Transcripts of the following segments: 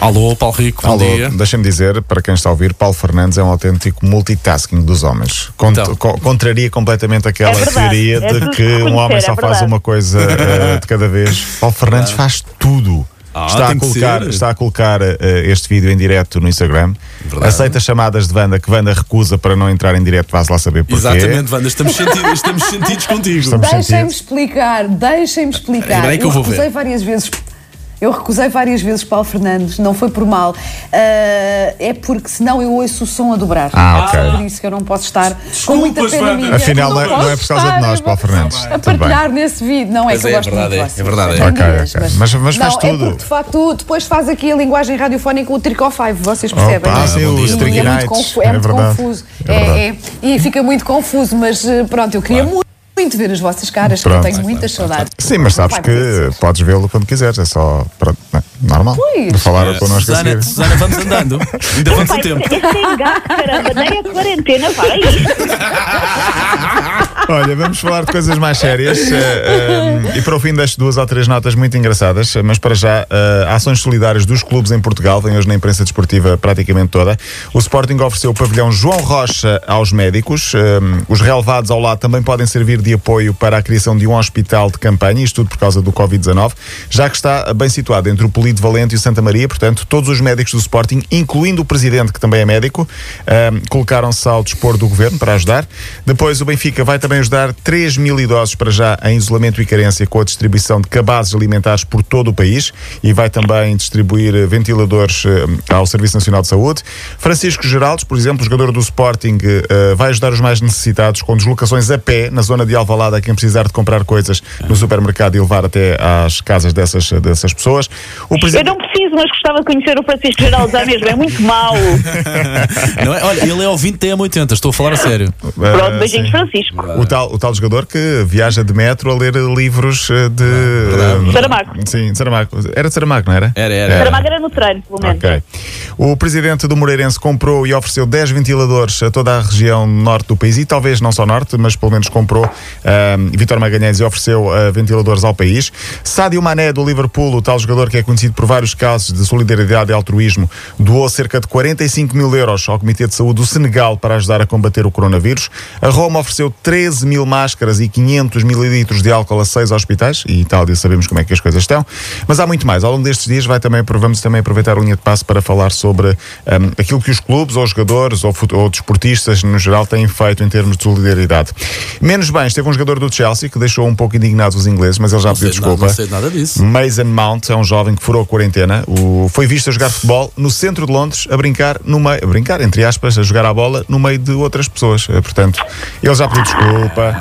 Alô, Paulo Rico, bom Alô, dia. deixa-me dizer, para quem está a ouvir, Paulo Fernandes é um autêntico multitasking dos homens. Cont Então. co- contraria completamente aquela É verdade, teoria é de que um homem reconhecer, só é faz uma coisa eh, de cada vez. Paulo Fernandes faz tudo. Ah, está, a colocar, está a colocar eh, este vídeo em direto no Instagram. Verdade. Aceita chamadas de Wanda que Wanda recusa para não entrar em direto, vais lá saber porquê. Exatamente, Wanda, estamos sentidos, estamos sentidos contigo. Deixem-me explicar, deixem-me explicar. Que eu vou ver. recusei várias vezes. Eu recusei várias vezes Paulo Fernandes, não foi por mal. Ah, é porque senão eu ouço o som a dobrar. Ah, ok. É por isso que eu não posso estar com muita pena minha. Afinal, não é, não é por causa de nós, Paulo Fernandes. A Tudo bem. partilhar nesse vídeo, não é Pois que eu é, gosto verdade, muito é, é verdade, é. Ok, ok. Mas- mas faz não, tudo. É porque de facto depois faz aqui a linguagem radiofónica, o Trico 5, vocês percebem? Opa, não é? sim, o Streaky é muito, Nights. confu- é muito confuso. É É, é. e fica muito confuso, mas eh, pronto, eu queria muito, muito ver as vossas caras, que eu Pronto. tenho muitas saudades. Sim, mas sabes que podes vê-lo quando quiseres, é só pronto, não, normal. Pois. De falar connosco a Susana, seguir. Susana, vamos andando. Ainda vamos a tempo. Este é engate, caramba, nem a quarentena vai. Olha, vamos falar de coisas mais sérias eh, e para o fim deixo duas ou três notas muito engraçadas, mas para já, eh, ações solidárias dos clubes em Portugal, vem hoje na imprensa desportiva praticamente toda. O Sporting ofereceu o pavilhão João Rocha aos médicos. Os relevados ao lado também podem servir de apoio para a criação de um hospital de campanha, isto tudo por causa do Covid-19, já que está bem situado entre o Polido Valente e o Santa Maria, portanto, todos os médicos do Sporting, incluindo o presidente, que também é médico, colocaram-se ao dispor do governo para ajudar. Depois, o Benfica vai também ajudar 3 mil idosos para já em isolamento e carência com a distribuição de cabazes alimentares por todo o país e vai também distribuir eh, ventiladores eh, ao Serviço Nacional de Saúde. Francisco Geraldes, por exemplo, jogador do Sporting, eh, vai ajudar os mais necessitados com deslocações a pé na zona de Alvalade a quem precisar de comprar coisas no supermercado e levar até às casas dessas, dessas pessoas. O Eu presidente... não preciso, mas gostava de conhecer o Francisco Geraldo já mesmo, é muito mau. Não é? Olha, ele é ouvinte da M80, estou a falar a sério. Pronto, beijinhos, sim. Francisco. O tal, o tal jogador que viaja de metro a ler livros eh, de. eh, Saramago. Sim, de Saramago. Era de Saramago, não era? Era, era. Saramago era no treino, pelo menos. Ok. O presidente do Moreirense comprou e ofereceu 10 ventiladores a toda a região norte do país e talvez não só norte, mas pelo menos comprou. Um, Vitor Magalhães e ofereceu ah, ventiladores ao país. Sádio Mané do Liverpool, o tal jogador que é conhecido por vários casos de solidariedade e altruísmo, doou cerca de 45 mil euros ao Comitê de Saúde do Senegal para ajudar a combater o coronavírus. A Roma ofereceu 13 mil máscaras e 500 mililitros de álcool a seis hospitais e Itália sabemos como é que as coisas estão. Mas há muito mais. Ao longo destes dias vai também, vamos também aproveitar a linha de passo para falar sobre hum, aquilo que os clubes, ou jogadores, ou, ou desportistas no geral têm feito em termos de solidariedade. Menos bem, esteve um jogador do Chelsea que deixou um pouco indignados os ingleses, mas ele já Não pediu sei, nada, desculpa. não sei nada disso. Mason Mount é um jovem que furou a quarentena. O, foi visto a jogar futebol no centro de Londres, a brincar no meio, a brincar, entre aspas, a jogar a bola no meio de outras pessoas. Eh, Portanto, ele já pediu desculpa.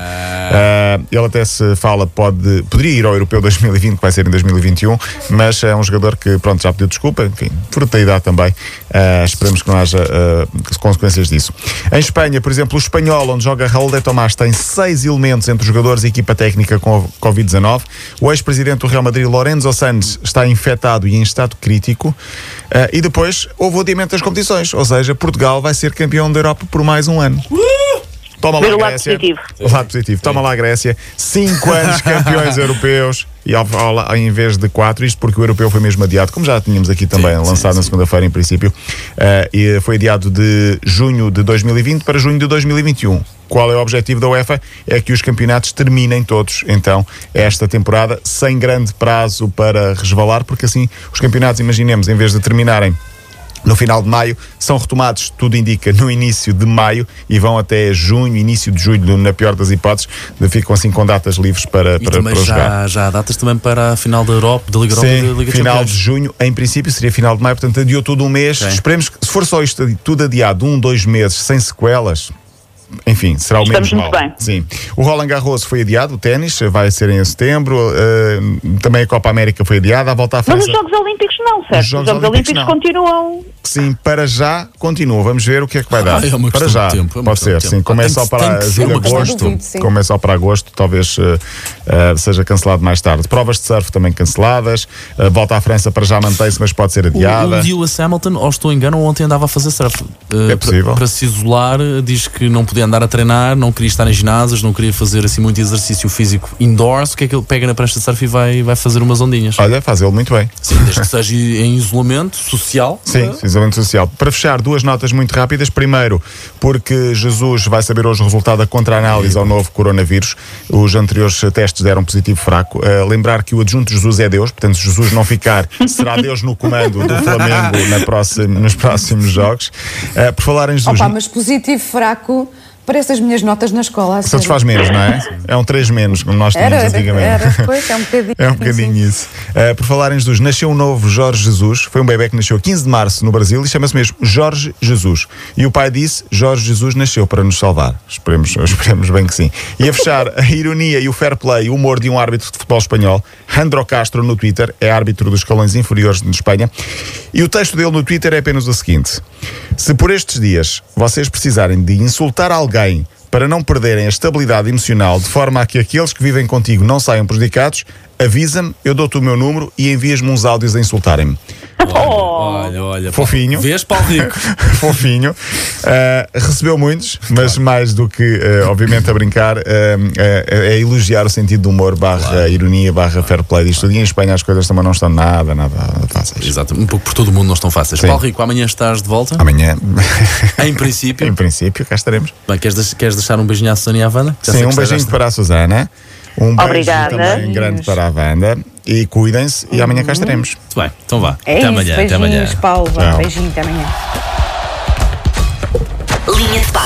Ah, ele até se fala, pode, poderia ir ao Europeu 2020, que vai ser em 2021, mas é um jogador que pronto, já pediu desculpa, enfim, fruto da idade também. Ah, esperamos que não haja ah, consequências disso. Em Espanha, por exemplo, o espanhol, onde joga Raul de Tomás, tem seis elementos entre jogadores e equipa técnica com a Covid-19. O ex-presidente do Real Madrid, Lorenzo Sanz, está infectado e em estado crítico. Ah, e depois houve o adiamento das competições, ou seja, Portugal vai ser campeão da Europa por mais um ano. Toma lá, Ver o lado Grécia. positivo. O lado positivo. Toma lá, Grécia. Cinco anos campeões europeus. E ao, ao, ao invés de quatro, isto porque o europeu foi mesmo adiado, como já tínhamos aqui também Sim, sim, lançado na sim. segunda-feira, em princípio, eh, e foi adiado de junho de 2020 para junho de 2021. Qual é o objetivo da UEFA? É que os campeonatos terminem todos, então, esta temporada, sem grande prazo para resvalar, porque assim os campeonatos, imaginemos, em vez de terminarem no final de maio, são retomados, tudo indica, no início de maio e vão até junho, início de julho, na pior das hipóteses, ficam assim com datas livres para, para, para jogar. já, já há datas também para a final da Europa, da Liga Europa e da Sim, Liga final Champions. de junho, em princípio seria final de maio, portanto adiou tudo um mês. Ok. Esperemos que, se for só isto tudo adiado, um, dois meses, sem sequelas. Enfim, será o Estamos menos muito mal. bem. Sim. O Roland Garros foi adiado, o ténis vai ser em setembro, eh, também a Copa América foi adiada, a volta à Mas França. os Jogos Olímpicos não, certo? Os Jogos Os Jogos Olímpicos Olímpicos, continuam. Sim, para já continua. Vamos ver o que é que vai dar. Ah, é uma para já, de tempo, é uma pode ser. Sim, como é Tem só para julho agosto, como é só para agosto, talvez eh, seja cancelado mais tarde. Provas de surf também canceladas. A volta à França para já mantém-se, mas pode ser O, adiada. o Lewis Hamilton, ou estou engano, ontem andava a fazer surf. Uh, É possível. Para, para se isolar, uh, diz que não podia podia andar a treinar, não queria estar em ginásios, não queria fazer assim muito exercício físico indoors, o que é que ele pega na prancha de surf e vai, vai fazer umas ondinhas? Olha, faz ele muito bem. Sim, desde que seja em isolamento social. Sim, eh, isolamento social. Para fechar, duas notas muito rápidas. Primeiro, porque Jesus vai saber hoje o resultado da contra-análise ao novo coronavírus. Os anteriores testes deram positivo fraco. Uh, lembrar que o adjunto Jesus é Deus, portanto, se Jesus não ficar, será Deus no comando do Flamengo na próxima, nos próximos jogos. Uh, por falar em Jesus. Opa, mas positivo, fraco, parece as minhas notas na escola. sério. Satisfaz menos, não é? É um 3 menos, como nós tínhamos Era, antigamente. era, pois, é um bocadinho. É um bocadinho isso. Uh, por falar em Jesus, nasceu um novo Jorge Jesus. Foi um bebê que nasceu a 15 de março no Brasil e chama-se mesmo Jorge Jesus. E o pai disse: Jorge Jesus nasceu para nos salvar. Esperemos, esperemos bem que sim. E a fechar, a ironia e o fair play o humor de um árbitro de futebol espanhol, Andro Castro, no Twitter, é árbitro dos escalões inferiores de Espanha. E o texto dele no Twitter é apenas o seguinte: Se por estes dias vocês precisarem de insultar alguém para não perderem a estabilidade emocional de forma a que aqueles que vivem contigo não saiam prejudicados, avisa-me, eu dou-te o meu número e envias-me uns áudios a insultarem-me. Olha, olha. Fofinho. Vês, Paulo Rico? Fofinho. Uh, recebeu muitos, mas mais do que, uh, obviamente, a brincar, uh, é elogiar o sentido do humor, barra ironia, barra fair play disto tudo. E em Espanha as coisas também não estão nada, nada fáceis. Exato, um pouco por todo o mundo não estão fáceis. Sim. Paulo Rico, amanhã estás de volta? Amanhã, Em princípio. em princípio, cá estaremos. Bem, queres, queres deixar um beijinho à Susana e à sei Sim, um beijinho para a Susana. Um beijo Obrigada. também grande para a Wanda. E cuidem-se e amanhã cá estaremos. Muito bem, então vá. É até isso, amanhã, até amanhã. beijinhos, Paulo. Tchau. Beijinho, até amanhã. Linha de.